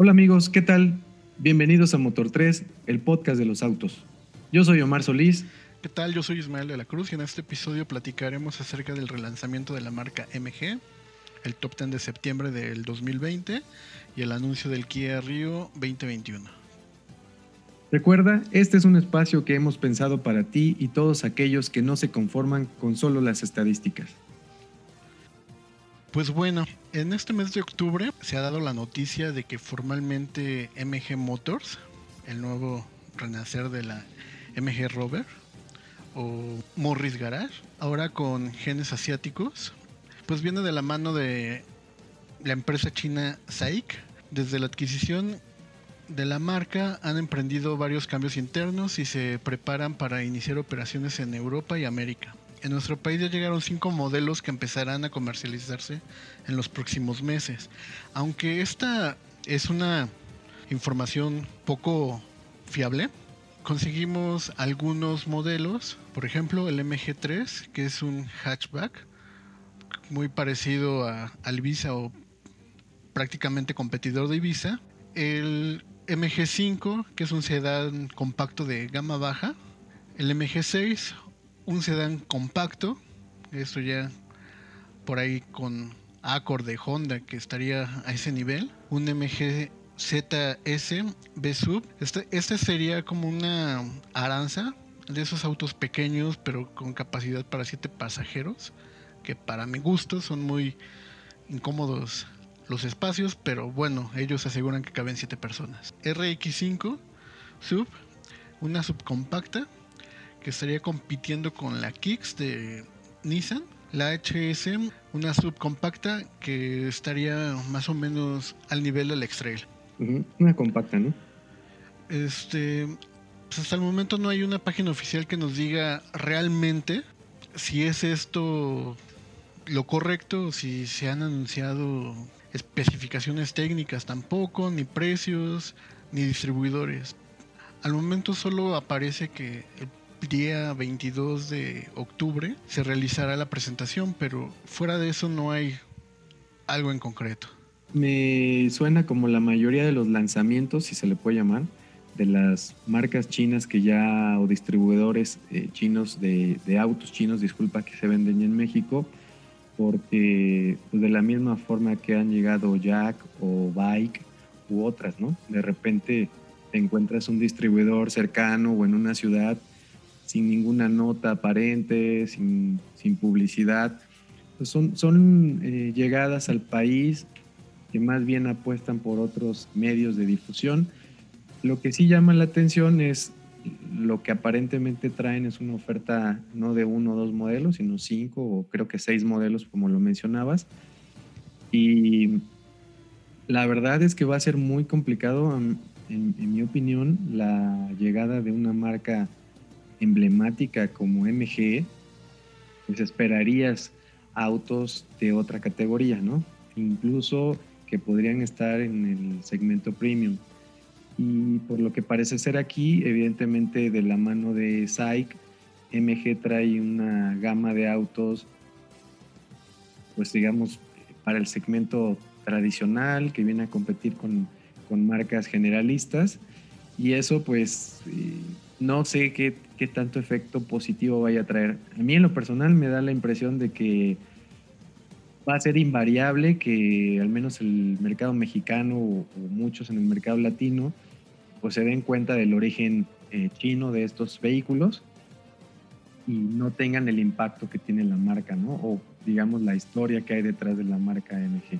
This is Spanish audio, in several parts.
Hola amigos, ¿qué tal? Bienvenidos a Motor 3, el podcast de los autos. Yo soy Omar Solís. ¿Qué tal? Yo soy Ismael de la Cruz y en este episodio platicaremos acerca del relanzamiento de la marca MG, el top 10 de septiembre del 2020 y el anuncio del Kia Rio 2021. Recuerda, este es un espacio que hemos pensado para ti y todos aquellos que no se conforman con solo las estadísticas. Pues bueno, en este mes de octubre se ha dado la noticia de que formalmente MG Motors, el nuevo renacer de la MG Rover o Morris Garage, ahora con genes asiáticos, pues viene de la mano de la empresa china SAIC. Desde la adquisición de la marca han emprendido varios cambios internos y se preparan para iniciar operaciones en Europa y América. En nuestro país ya llegaron cinco modelos que empezarán a comercializarse en los próximos meses. Aunque esta es una información poco fiable, conseguimos algunos modelos, por ejemplo el MG3, que es un hatchback muy parecido a, al Ibiza o prácticamente competidor de Ibiza. El MG5, que es un sedán compacto de gama baja. El MG6, un sedán compacto. Esto ya por ahí con Accord de Honda, que estaría a ese nivel. Un MG ZS B-Sub. Este, este sería como una Aranza de esos autos pequeños, pero con capacidad para 7 pasajeros. Que para mi gusto son muy incómodos los espacios, pero bueno, ellos aseguran que caben 7 personas. RX5 Sub, una subcompacta que estaría compitiendo con la Kicks de Nissan. La HS, una subcompacta que estaría más o menos al nivel del X-Trail. Una compacta, ¿no? Este, pues hasta el momento no hay una página oficial que nos diga realmente si es esto lo correcto, si se han anunciado especificaciones técnicas tampoco, ni precios, ni distribuidores. Al momento solo aparece que el día 22 de octubre se realizará la presentación, pero fuera de eso no hay algo en concreto. Me suena como la mayoría de los lanzamientos, si se le puede llamar, de las marcas chinas que ya, o distribuidores eh, chinos de, de autos chinos, disculpa, que se venden en México, porque pues, de la misma forma que han llegado Jack o Bike u otras, ¿no? De repente te encuentras un distribuidor cercano o en una ciudad sin ninguna nota aparente, sin, publicidad. Pues son son eh, llegadas al país que más bien apuestan por otros medios de difusión. Lo que sí llama la atención es lo que aparentemente traen es una oferta no de uno o dos modelos, sino cinco o creo que seis modelos, como lo mencionabas. Y la verdad es que va a ser muy complicado, en, mi opinión, la llegada de una marca emblemática como MG. Pues esperarías autos de otra categoría, ¿no? Incluso que podrían estar en el segmento premium y por lo que parece ser aquí, evidentemente de la mano de SAIC, MG trae una gama de autos, pues digamos, para el segmento tradicional que viene a competir con, con marcas generalistas y eso pues eh, no sé qué, qué, tanto efecto positivo vaya a traer. A mí en lo personal me da la impresión de que va a ser invariable que al menos el mercado mexicano o muchos en el mercado latino pues se den cuenta del origen eh, chino de estos vehículos y no tengan el impacto que tiene la marca, ¿no? O digamos la historia que hay detrás de la marca MG.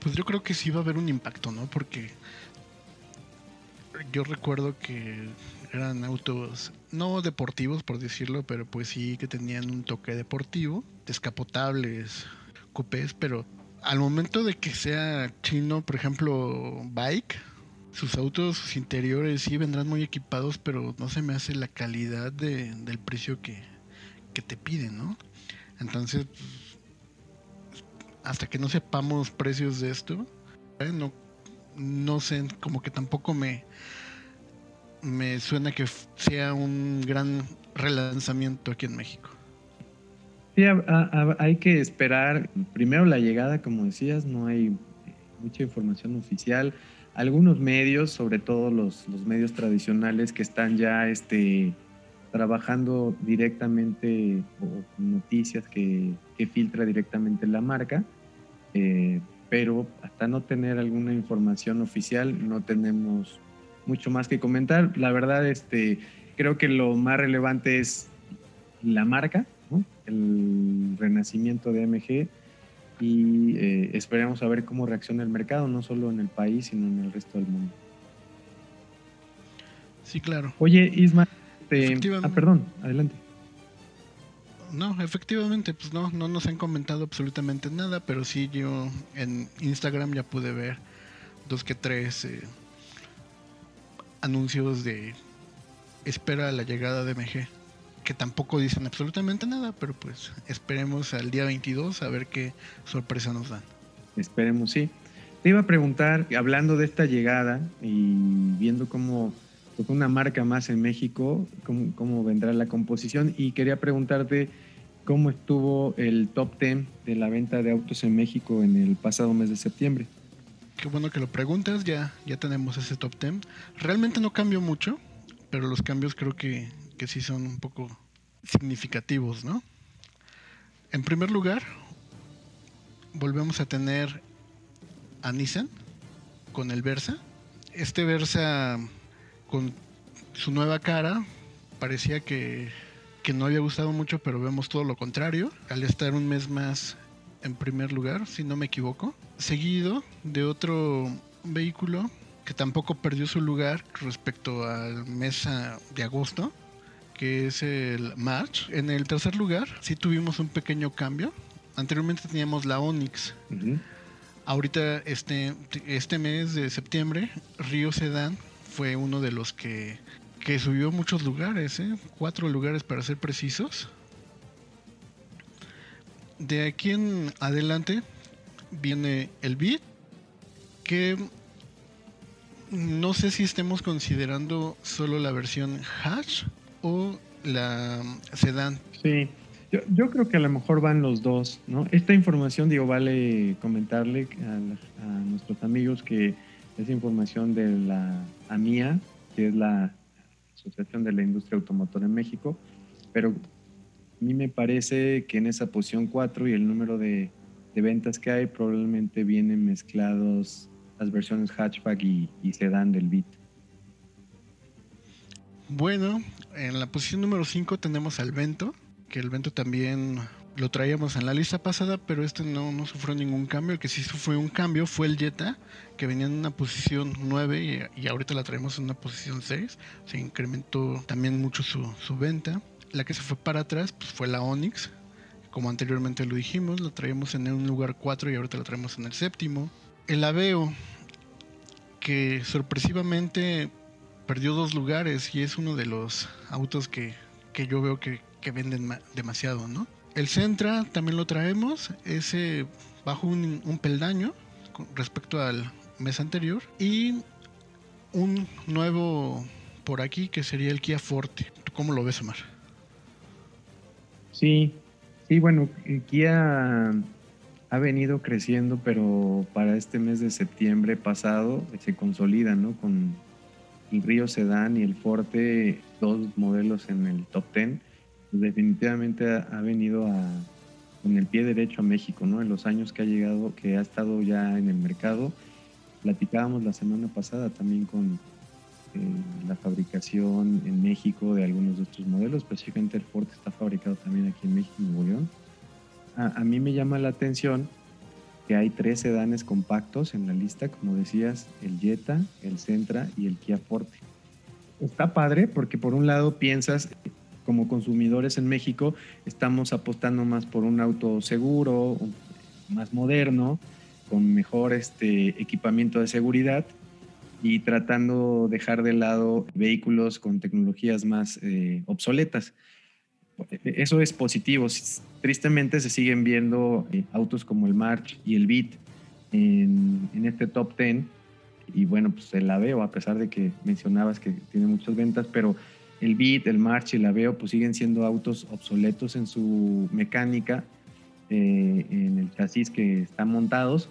Pues yo creo que sí va a haber un impacto, ¿no? Porque yo recuerdo que eran autos no deportivos por decirlo, pero pues sí que tenían un toque deportivo, descapotables, coupés, pero al momento de que sea chino, por ejemplo, bike, sus autos, sus interiores sí vendrán muy equipados, pero no se me hace la calidad de, del precio que, te piden, ¿no? Entonces, hasta que no sepamos precios de esto, ¿eh? no, no sé, como que tampoco me, me suena que sea un gran relanzamiento aquí en México. Sí, hay que esperar primero la llegada, como decías, no hay mucha información oficial algunos medios, sobre todo los, los medios tradicionales que están ya este, trabajando directamente o noticias que, que filtra directamente la marca, eh, pero hasta no tener alguna información oficial no tenemos mucho más que comentar. La verdad, este, creo que lo más relevante es la marca, el renacimiento de MG y eh, esperemos a ver cómo reacciona el mercado, no solo en el país, sino en el resto del mundo. Sí, claro. Oye, Isma, ah, perdón, adelante. No, efectivamente, pues no, no nos han comentado absolutamente nada, pero sí yo en Instagram ya pude ver dos que tres eh, anuncios de espera la llegada de MG que tampoco dicen absolutamente nada, pero pues esperemos al día 22 a ver qué sorpresa nos dan. Esperemos, sí. Te iba a preguntar, hablando de esta llegada y viendo cómo pues, una marca más en México, cómo, vendrá la composición, y quería preguntarte cómo estuvo el top 10 de la venta de autos en México en el pasado mes de septiembre. Qué bueno que lo preguntas, ya, ya tenemos ese top 10. Realmente no cambió mucho, pero los cambios creo que que sí son un poco significativos, ¿no? En primer lugar, volvemos a tener a Nissan con el Versa. Este Versa con su nueva cara parecía que, que no había gustado mucho, pero vemos todo lo contrario. Al estar un mes más en primer lugar, si no me equivoco. Seguido de otro vehículo que tampoco perdió su lugar respecto al mes de agosto, que es el March. En el tercer lugar sí tuvimos un pequeño cambio. Anteriormente teníamos la Onix. Ahorita, este, este mes de septiembre, Río Sedan fue uno de los que, que subió muchos lugares, ¿eh? cuatro lugares para ser precisos. De aquí en adelante viene el Beat, que no sé si estemos considerando solo la versión Hatch o la sedán. Sí, yo, creo que a lo mejor van los dos, ¿no? Esta información, digo, vale comentarle a, nuestros amigos que es información de la AMIA, que es la Asociación de la Industria Automotora en México, pero a mí me parece que en esa posición 4 y el número de, ventas que hay probablemente vienen mezclados las versiones hatchback y, y sedán del Beat. Bueno, en la posición número 5 tenemos al Vento, que el Vento también lo traíamos en la lista pasada, pero este no, sufrió ningún cambio. El que sí fue un cambio fue el Jetta, que venía en una posición 9 y, ahorita la traemos en una posición 6. Se incrementó también mucho su, venta. La que se fue para atrás pues fue la Onix, como anteriormente lo dijimos, la traíamos en un lugar 4 y ahorita la traemos en el séptimo. El Aveo, que sorpresivamente perdió dos lugares y es uno de los autos que, yo veo que, venden demasiado, ¿no? El Centra también lo traemos, ese bajo un, peldaño respecto al mes anterior y un nuevo por aquí que sería el Kia Forte. cómo lo ves, Omar? Sí, sí, bueno, Kia ha venido creciendo, pero para este mes de septiembre pasado se consolida, ¿no? Con el Río Sedán y el Forte, dos modelos en el top 10, pues definitivamente ha, venido a, con el pie derecho a México, ¿no? En los años que ha llegado, que ha estado ya en el mercado. Platicábamos la semana pasada también con la fabricación en México de algunos de estos modelos, específicamente el Forte está fabricado también aquí en México, en Nuevo León. a mí me llama la atención que hay tres sedanes compactos en la lista, como decías, el Jetta, el Sentra y el Kia Forte. Está padre porque por un lado piensas, como consumidores en México, estamos apostando más por un auto seguro, más moderno, con mejor este, equipamiento de seguridad y tratando de dejar de lado vehículos con tecnologías más eh, obsoletas. Eso es positivo. Tristemente se siguen viendo eh, autos como el March y el Beat en, este top 10. Y bueno, pues el Aveo, a pesar de que mencionabas que tiene muchas ventas, pero el Beat, el March y el Aveo pues siguen siendo autos obsoletos en su mecánica, eh, en el chasis que están montados.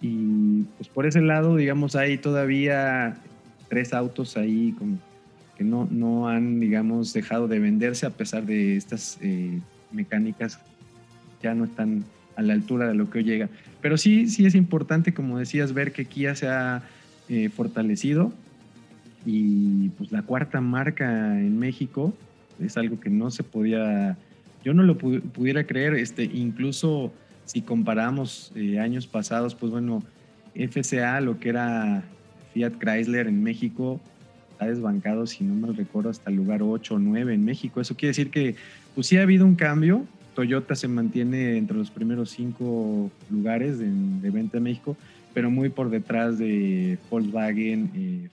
Y pues por ese lado, digamos, hay todavía tres autos ahí que no, no han, digamos, dejado de venderse a pesar de estas eh, mecánicas ya no están a la altura de lo que hoy llega. Pero sí, sí es importante, como decías, ver que Kia se ha eh, fortalecido y pues la cuarta marca en México es algo que no se podía, yo no lo pudiera creer, este, incluso si comparamos eh, años pasados, pues bueno, FCA, lo que era Fiat Chrysler en México, ha desbancado, si no mal recuerdo, hasta el lugar 8 o 9 en México. Eso quiere decir que pues sí ha habido un cambio. Toyota se mantiene entre los primeros cinco lugares de, venta en México, pero muy por detrás de Volkswagen, eh,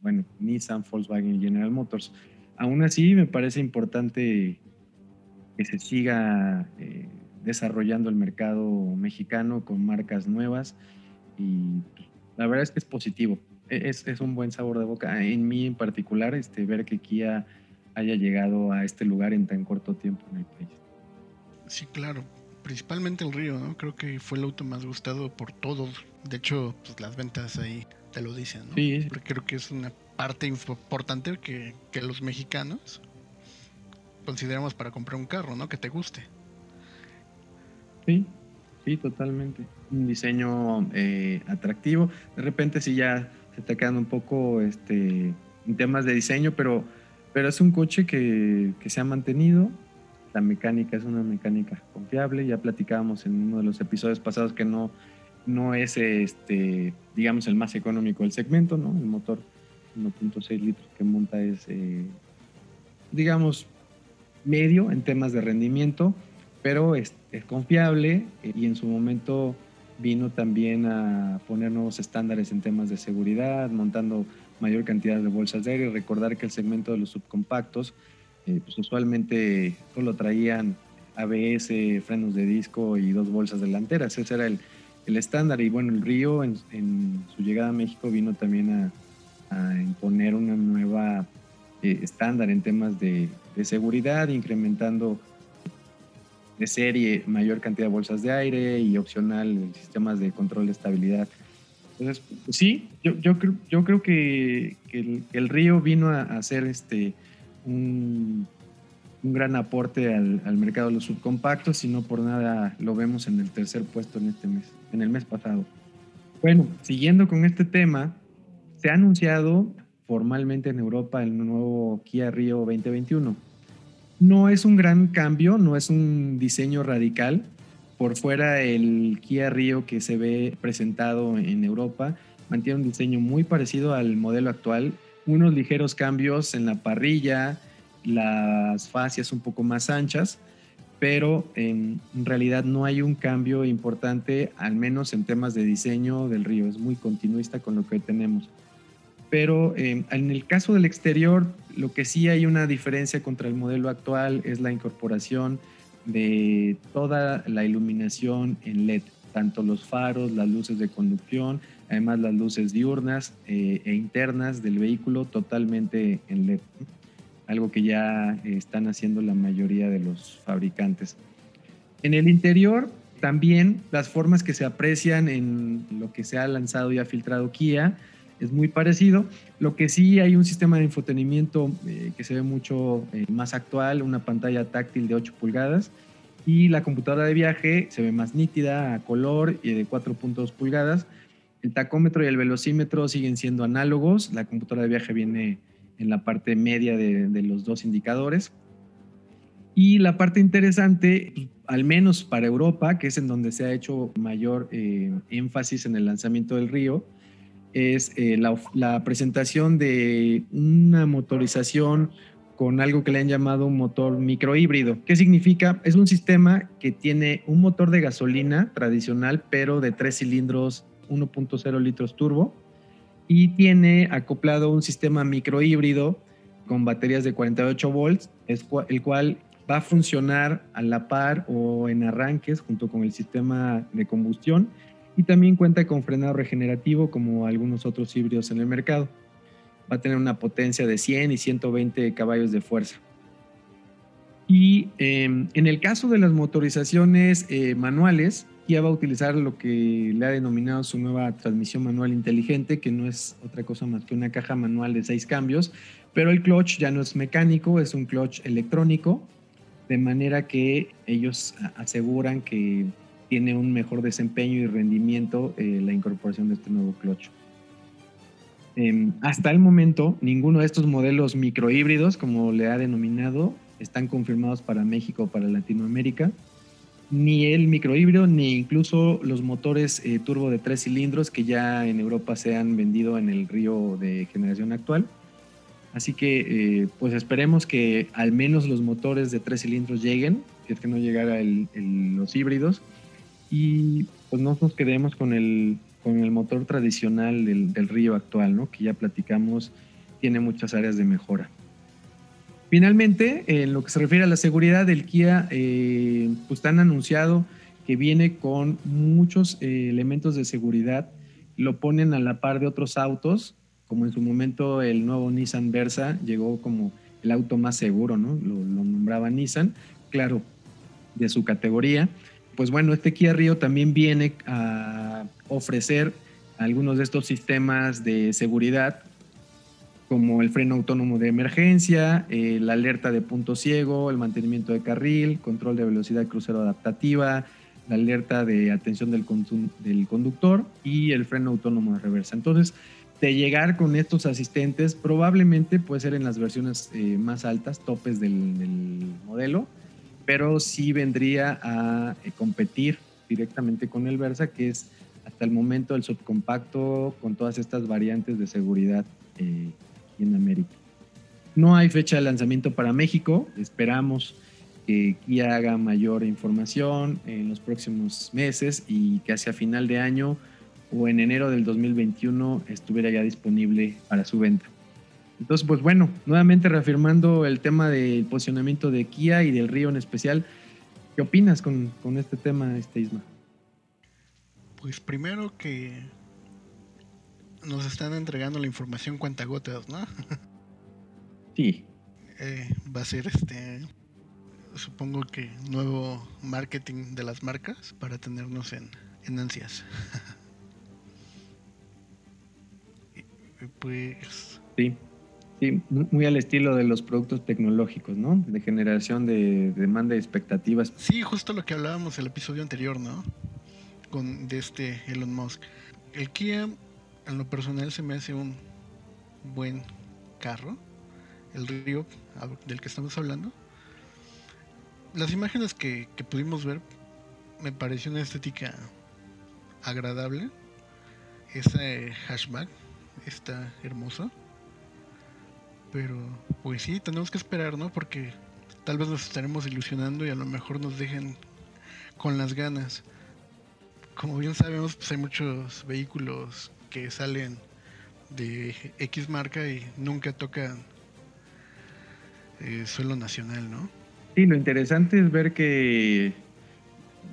bueno, Nissan, Volkswagen y General Motors. Aún así, me parece importante que se siga eh, desarrollando el mercado mexicano con marcas nuevas y pues, la verdad es que es positivo. E-, es, es, un buen sabor de boca. En mí en particular, este, ver que Kia haya llegado a este lugar en tan corto tiempo en el país. Sí, claro. Principalmente el Río, ¿no? Creo que fue el auto más gustado por todos. De hecho, pues las ventas ahí te lo dicen, ¿no? Sí. Porque creo que es una parte importante que, que los mexicanos consideramos para comprar un carro, ¿no? Que te guste. Sí, sí, totalmente. Un diseño eh, atractivo. De repente sí ya se está quedando un poco este, en temas de diseño, pero, pero es un coche que, que se ha mantenido. La mecánica es una mecánica confiable. Ya platicábamos en uno de los episodios pasados que no, no es, este, digamos, el más económico del segmento, ¿no? El motor 1.6 litros que monta es, eh, digamos, medio en temas de rendimiento, pero es, es confiable y en su momento vino también a poner nuevos estándares en temas de seguridad, montando mayor cantidad de bolsas de aire. Recordar que el segmento de los subcompactos, eh, pues usualmente solo traían ABS, frenos de disco y dos bolsas delanteras. Ese era el, el estándar. Y bueno, el Río en, su llegada a México vino también a, imponer una nueva eh, estándar en temas de, de seguridad, incrementando de serie mayor cantidad de bolsas de aire y opcional sistemas de control de estabilidad. Entonces, pues sí, yo, yo, creo, yo creo que, el, río vino a, hacer este, un, un gran aporte al, al, mercado de los subcompactos y no por nada lo vemos en el tercer puesto en este mes, en el mes pasado. Bueno, siguiendo con este tema, se ha anunciado formalmente en Europa el nuevo Kia Rio 2021 no es un gran cambio, no es un diseño radical. Por fuera el Kia Rio que se ve presentado en Europa mantiene un diseño muy parecido al modelo actual, unos ligeros cambios en la parrilla, las fascias un poco más anchas, pero en realidad no hay un cambio importante, al menos en temas de diseño del Río, es muy continuista con lo que tenemos pero eh, en el caso del exterior, lo que sí hay una diferencia contra el modelo actual es la incorporación de toda la iluminación en LED, tanto los faros, las luces de conducción, además las luces diurnas eh, e internas del vehículo totalmente en LED, algo que ya están haciendo la mayoría de los fabricantes. En el interior, también las formas que se aprecian en lo que se ha lanzado y ha filtrado Kia, es muy parecido. Lo que sí hay un sistema de infotenimiento eh, que se ve mucho eh, más actual, una pantalla táctil de 8 pulgadas y la computadora de viaje se ve más nítida, a color y de 4.2 pulgadas. El tacómetro y el velocímetro siguen siendo análogos. La computadora de viaje viene en la parte media de, los dos indicadores. Y la parte interesante, pues, al menos para Europa, que es en donde se ha hecho mayor eh, énfasis en el lanzamiento del Río, es eh, la, presentación de una motorización con algo que le han llamado un motor microhíbrido. ¿Qué significa? Es un sistema que tiene un motor de gasolina tradicional, pero de tres cilindros 1.0 litros turbo, y tiene acoplado un sistema microhíbrido con baterías de 48 volts, el cual va a funcionar a la par o en arranques junto con el sistema de combustión y también cuenta con frenado regenerativo como algunos otros híbridos en el mercado. Va a tener una potencia de 100 y 120 caballos de fuerza. Y em, en el caso de las motorizaciones eh, manuales, Kia va a utilizar lo que le ha denominado su nueva transmisión manual inteligente, que no es otra cosa más que una caja manual de seis cambios, pero el clutch ya no es mecánico, es un clutch electrónico, de manera que ellos aseguran que tiene un mejor desempeño y rendimiento eh, la incorporación de este nuevo clutch. Em, hasta el momento, ninguno de estos modelos microhíbridos, como le ha denominado, están confirmados para México o para Latinoamérica ni el microhíbrido, ni incluso los motores eh, turbo de tres cilindros que ya en Europa se han vendido en el río de generación actual. Así que eh, pues esperemos que al menos los motores de tres cilindros lleguen, si es que no llegara los híbridos, y pues no nos quedemos con el, con el motor tradicional del, del río actual, ¿no? que ya platicamos, tiene muchas áreas de mejora. Finalmente, en lo que se refiere a la seguridad, el Kia eh, pues han anunciado que viene con muchos eh, elementos de seguridad. Lo ponen a la par de otros autos, como en su momento el nuevo Nissan Versa llegó como el auto más seguro, ¿no? Lo, lo nombraba Nissan, claro, de su categoría. Pues bueno, este Kia Rio también viene a ofrecer algunos de estos sistemas de seguridad como el freno autónomo de emergencia, eh, la alerta de punto ciego, el mantenimiento de carril, control de velocidad crucero adaptativa, la alerta de atención del, conductor y el freno autónomo de reversa. Entonces, de llegar con estos asistentes, probablemente puede ser en las versiones eh, más altas, topes del, del, modelo, pero sí vendría a eh, competir directamente con el Versa, que es hasta el momento el subcompacto con todas estas variantes de seguridad eh, en América. No hay fecha de lanzamiento para México, esperamos que Kia haga mayor información en los próximos meses y que hacia final de año o en enero del 2021 estuviera ya disponible para su venta. Entonces, pues bueno, nuevamente reafirmando el tema del posicionamiento de Kia y del Río en especial, ¿qué opinas con, con este tema, este Isma? Pues primero que nos están entregando la información cuentagotas, ¿no? Sí. Eh, va a ser este, supongo que nuevo marketing de las marcas para tenernos en, en ansias. pues... Sí, sí, muy al estilo de los productos tecnológicos, ¿no? De generación de, demanda y expectativas. Sí, justo lo que hablábamos el episodio anterior, ¿no? Con de este Elon Musk. El Kia en lo personal se me hace un buen carro, el río del que estamos hablando. Las imágenes que, pudimos ver me pareció una estética agradable. Ese hashback está hermoso. Pero pues sí, tenemos que esperar, ¿no? Porque tal vez nos estaremos ilusionando y a lo mejor nos dejen con las ganas. Como bien sabemos, pues hay muchos vehículos que salen de X marca y nunca tocan eh, suelo nacional, ¿no? Sí, lo interesante es ver que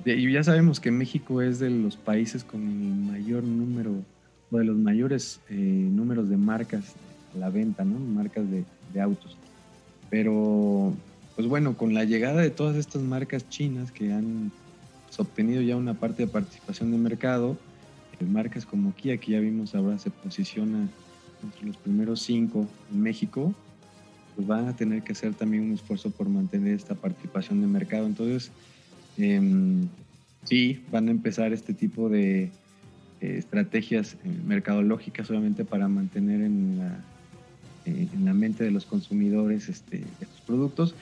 ya sabemos que México es de los países con el mayor número o de los mayores eh, números de marcas a la venta, ¿no? Marcas de, autos. Pero, pues bueno, con la llegada de todas estas marcas chinas que han pues, obtenido ya una parte de participación de mercado, marcas como Kia, que ya vimos ahora se posiciona entre los primeros cinco en México, pues van a tener que hacer también un esfuerzo por mantener esta participación de mercado. Entonces, em, sí, van a empezar este tipo de estrategias eh, mercadológicas, obviamente, para mantener en la, eh, en la mente de los consumidores este, estos productos.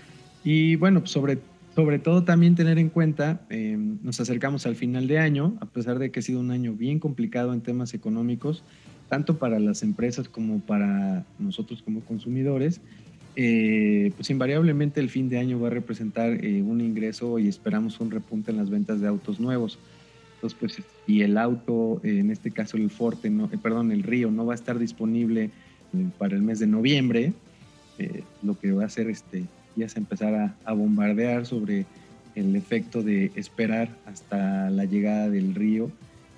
Y bueno, pues sobre sobre todo también tener en cuenta, em, nos acercamos al final de año, a pesar de que ha sido un año bien complicado en temas económicos, tanto para las empresas como para nosotros como consumidores, eh, pues invariablemente el fin de año va a representar eh, un ingreso y esperamos un repunte en las ventas de autos nuevos. Entonces, pues, y el auto, en este caso el Forte, no, eh, perdón, el Río, no va a estar disponible para el mes de noviembre, lo que va a ser este, ya se empezara a bombardear sobre el efecto de esperar hasta la llegada del río,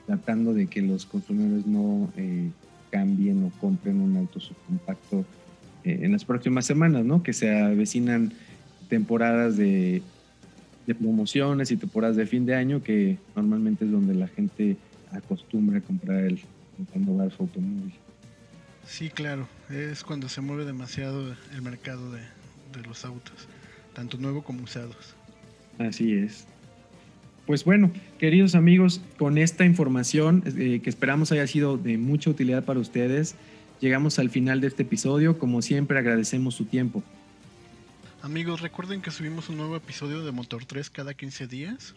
tratando de que los consumidores no eh, cambien o compren un auto subcompacto eh, en las próximas semanas, ¿no? Que se avecinan temporadas de, promociones y temporadas de fin de año, que normalmente es donde la gente acostumbra a comprar el, renovar su automóvil. Sí, claro, es cuando se mueve demasiado el mercado de, de los autos, tanto nuevo como usados. Así es. Pues bueno, queridos amigos, con esta información eh, que esperamos haya sido de mucha utilidad para ustedes, llegamos al final de este episodio. Como siempre, agradecemos su tiempo. Amigos, recuerden que subimos un nuevo episodio de Motor 3 cada 15 días.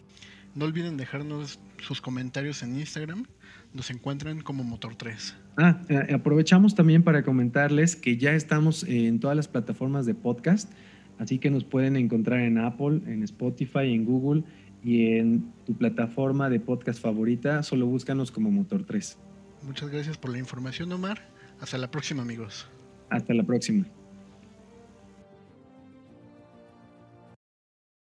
No olviden dejarnos sus comentarios en Instagram. Nos encuentran como Motor 3. Ah, eh, aprovechamos también para comentarles que ya estamos en todas las plataformas de podcast. Así que nos pueden encontrar en Apple, en Spotify, en Google y en tu plataforma de podcast favorita. Solo búscanos como Motor 3. Muchas gracias por la información, Omar. Hasta la próxima, amigos. Hasta la próxima.